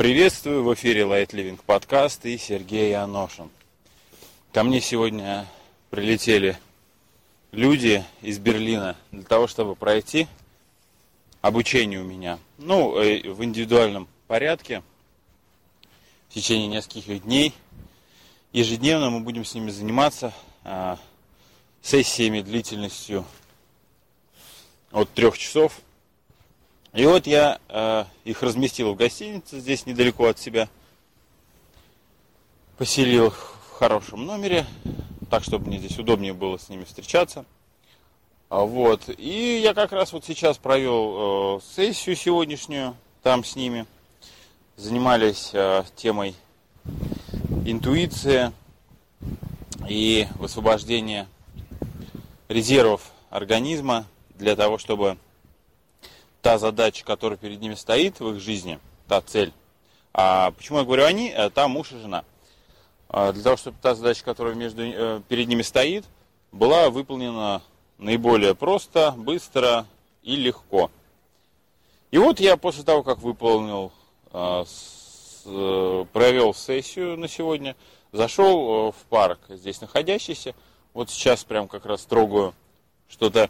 Приветствую в эфире Light Living подкаст и Сергей Аношин. Ко мне сегодня прилетели люди из Берлина для того, чтобы пройти обучение у меня. Ну, э, в индивидуальном порядке в течение нескольких дней. Ежедневно мы будем с ними заниматься а, сессиями длительностью от трех часов и вот я э, их разместил в гостинице здесь недалеко от себя. Поселил в хорошем номере, так, чтобы мне здесь удобнее было с ними встречаться. А, вот. И я как раз вот сейчас провел э, сессию сегодняшнюю там с ними. Занимались э, темой интуиция и высвобождение резервов организма для того, чтобы та задача, которая перед ними стоит в их жизни, та цель. А почему я говорю они? Э, там муж и жена. А для того, чтобы та задача, которая между, э, перед ними стоит, была выполнена наиболее просто, быстро и легко. И вот я после того, как выполнил, э, провел сессию на сегодня, зашел в парк, здесь находящийся. Вот сейчас прям как раз трогаю что-то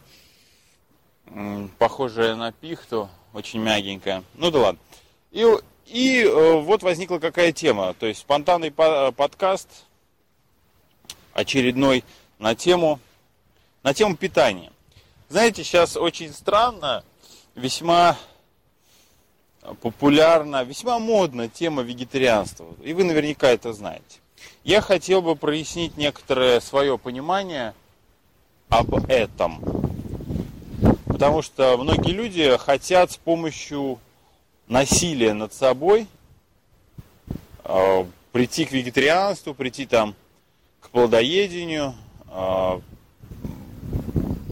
похожая на пихту, очень мягенькая. Ну да ладно. И, и э, вот возникла какая тема. То есть спонтанный подкаст очередной на тему, на тему питания. Знаете, сейчас очень странно, весьма популярна, весьма модна тема вегетарианства. И вы наверняка это знаете. Я хотел бы прояснить некоторое свое понимание об этом. Потому что многие люди хотят с помощью насилия над собой э, прийти к вегетарианству, прийти там к плодоедению, э, то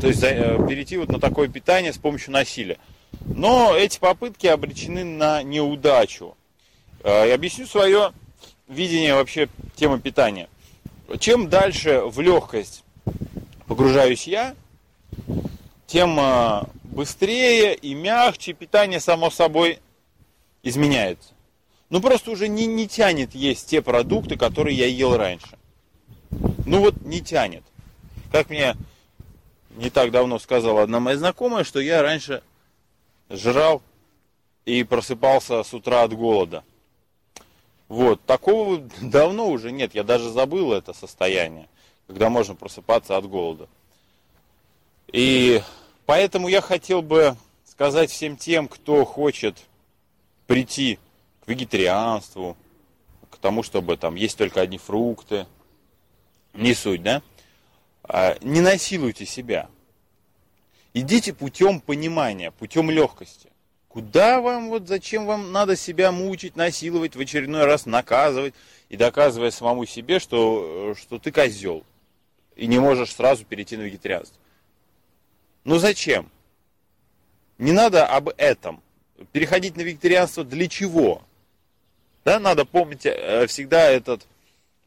есть э, перейти вот на такое питание с помощью насилия. Но эти попытки обречены на неудачу. Э, я объясню свое видение вообще темы питания. Чем дальше в легкость погружаюсь я, тем быстрее и мягче питание само собой изменяется. Ну просто уже не, не тянет есть те продукты, которые я ел раньше. Ну вот не тянет. Как мне не так давно сказала одна моя знакомая, что я раньше жрал и просыпался с утра от голода. Вот, такого давно уже нет, я даже забыл это состояние, когда можно просыпаться от голода. И поэтому я хотел бы сказать всем тем, кто хочет прийти к вегетарианству, к тому, чтобы там есть только одни фрукты, не суть, да? А, не насилуйте себя. Идите путем понимания, путем легкости. Куда вам, вот зачем вам надо себя мучить, насиловать, в очередной раз наказывать и доказывая самому себе, что, что ты козел и не можешь сразу перейти на вегетарианство. Ну зачем? Не надо об этом. Переходить на вегетарианство для чего? Да, надо помнить э, всегда этот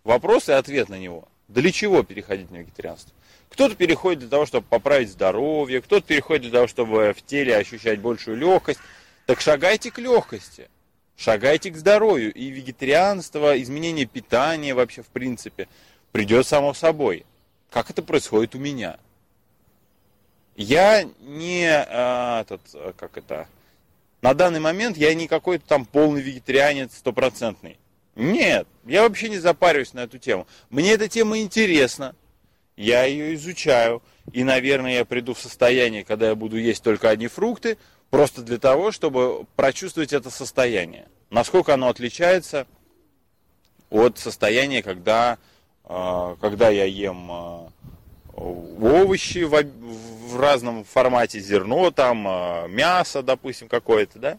вопрос и ответ на него. Для чего переходить на вегетарианство? Кто-то переходит для того, чтобы поправить здоровье, кто-то переходит для того, чтобы в теле ощущать большую легкость. Так шагайте к легкости, шагайте к здоровью. И вегетарианство, изменение питания вообще в принципе придет само собой. Как это происходит у меня – я не а, этот, как это, на данный момент я не какой-то там полный вегетарианец стопроцентный. Нет, я вообще не запариваюсь на эту тему. Мне эта тема интересна, я ее изучаю, и, наверное, я приду в состояние, когда я буду есть только одни фрукты, просто для того, чтобы прочувствовать это состояние. Насколько оно отличается от состояния, когда, а, когда я ем а, овощи в, в разном формате, зерно там, а, мясо, допустим, какое-то, да?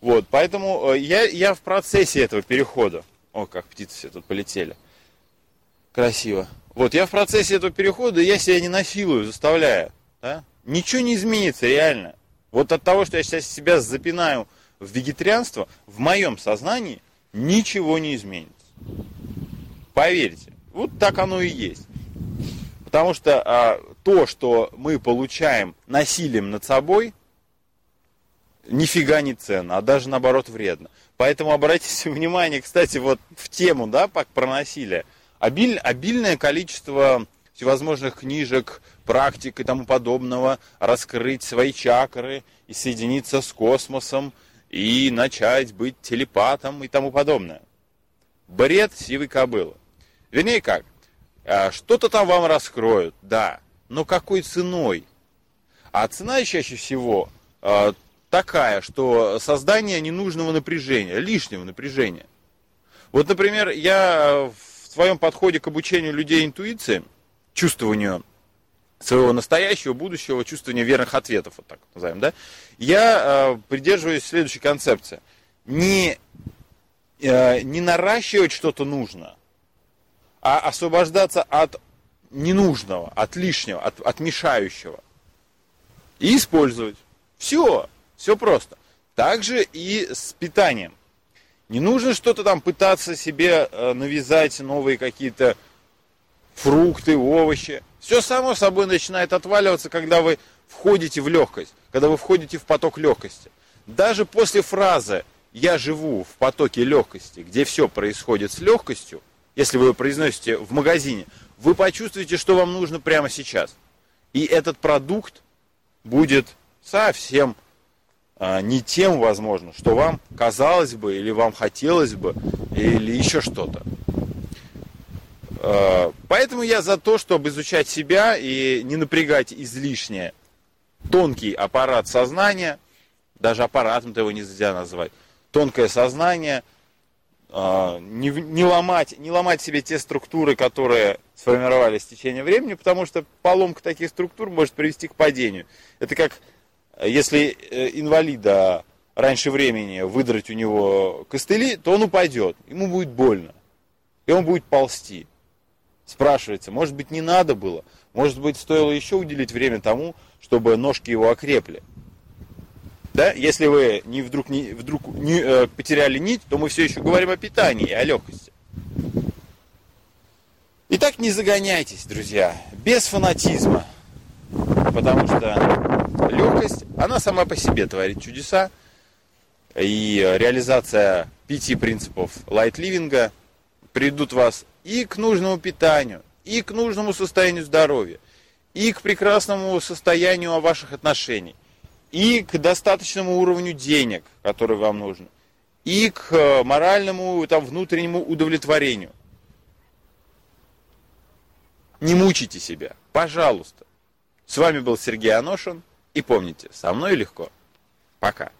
Вот, поэтому э, я, я в процессе этого перехода. О, как птицы все тут полетели. Красиво. Вот, я в процессе этого перехода, я себя не насилую, заставляю. Да? Ничего не изменится, реально. Вот от того, что я сейчас себя запинаю в вегетарианство, в моем сознании ничего не изменится. Поверьте, вот так оно и есть. Потому что а, то, что мы получаем насилием над собой, нифига не ценно, а даже наоборот вредно. Поэтому обратите внимание, кстати, вот в тему, да, про насилие. Обиль, обильное количество всевозможных книжек, практик и тому подобного, раскрыть свои чакры и соединиться с космосом, и начать быть телепатом и тому подобное. Бред сивой кобылы. Вернее как, что-то там вам раскроют, да, но какой ценой? А цена чаще всего а, такая, что создание ненужного напряжения, лишнего напряжения. Вот, например, я в своем подходе к обучению людей интуиции, чувствованию своего настоящего, будущего, чувствования верных ответов, вот так назовем, да, я э, придерживаюсь следующей концепции. Не, не наращивать что-то нужно, а освобождаться от ненужного, от лишнего, от, от мешающего. И использовать. Все. Все просто. Также и с питанием. Не нужно что-то там пытаться себе э, навязать новые какие-то фрукты, овощи. Все само собой начинает отваливаться, когда вы входите в легкость, когда вы входите в поток легкости. Даже после фразы «я живу в потоке легкости», где все происходит с легкостью, если вы произносите в магазине, вы почувствуете, что вам нужно прямо сейчас. И этот продукт будет совсем а, не тем, возможно, что вам казалось бы, или вам хотелось бы, или еще что-то. А, поэтому я за то, чтобы изучать себя и не напрягать излишне тонкий аппарат сознания, даже аппаратом-то его нельзя назвать, тонкое сознание, не, не, ломать, не ломать себе те структуры, которые сформировались в течение времени, потому что поломка таких структур может привести к падению. Это как если э, инвалида раньше времени выдрать у него костыли, то он упадет, ему будет больно, и он будет ползти. Спрашивается, может быть, не надо было, может быть, стоило еще уделить время тому, чтобы ножки его окрепли. Да? Если вы не вдруг, не, вдруг не, э, потеряли нить, то мы все еще говорим о питании и о легкости. Итак, не загоняйтесь, друзья, без фанатизма, потому что легкость, она сама по себе творит чудеса. И реализация пяти принципов лайт-ливинга приведут вас и к нужному питанию, и к нужному состоянию здоровья, и к прекрасному состоянию ваших отношений, и к достаточному уровню денег, который вам нужен, и к э, моральному, там, внутреннему удовлетворению. Не мучайте себя, пожалуйста. С вами был Сергей Аношин. И помните, со мной легко. Пока.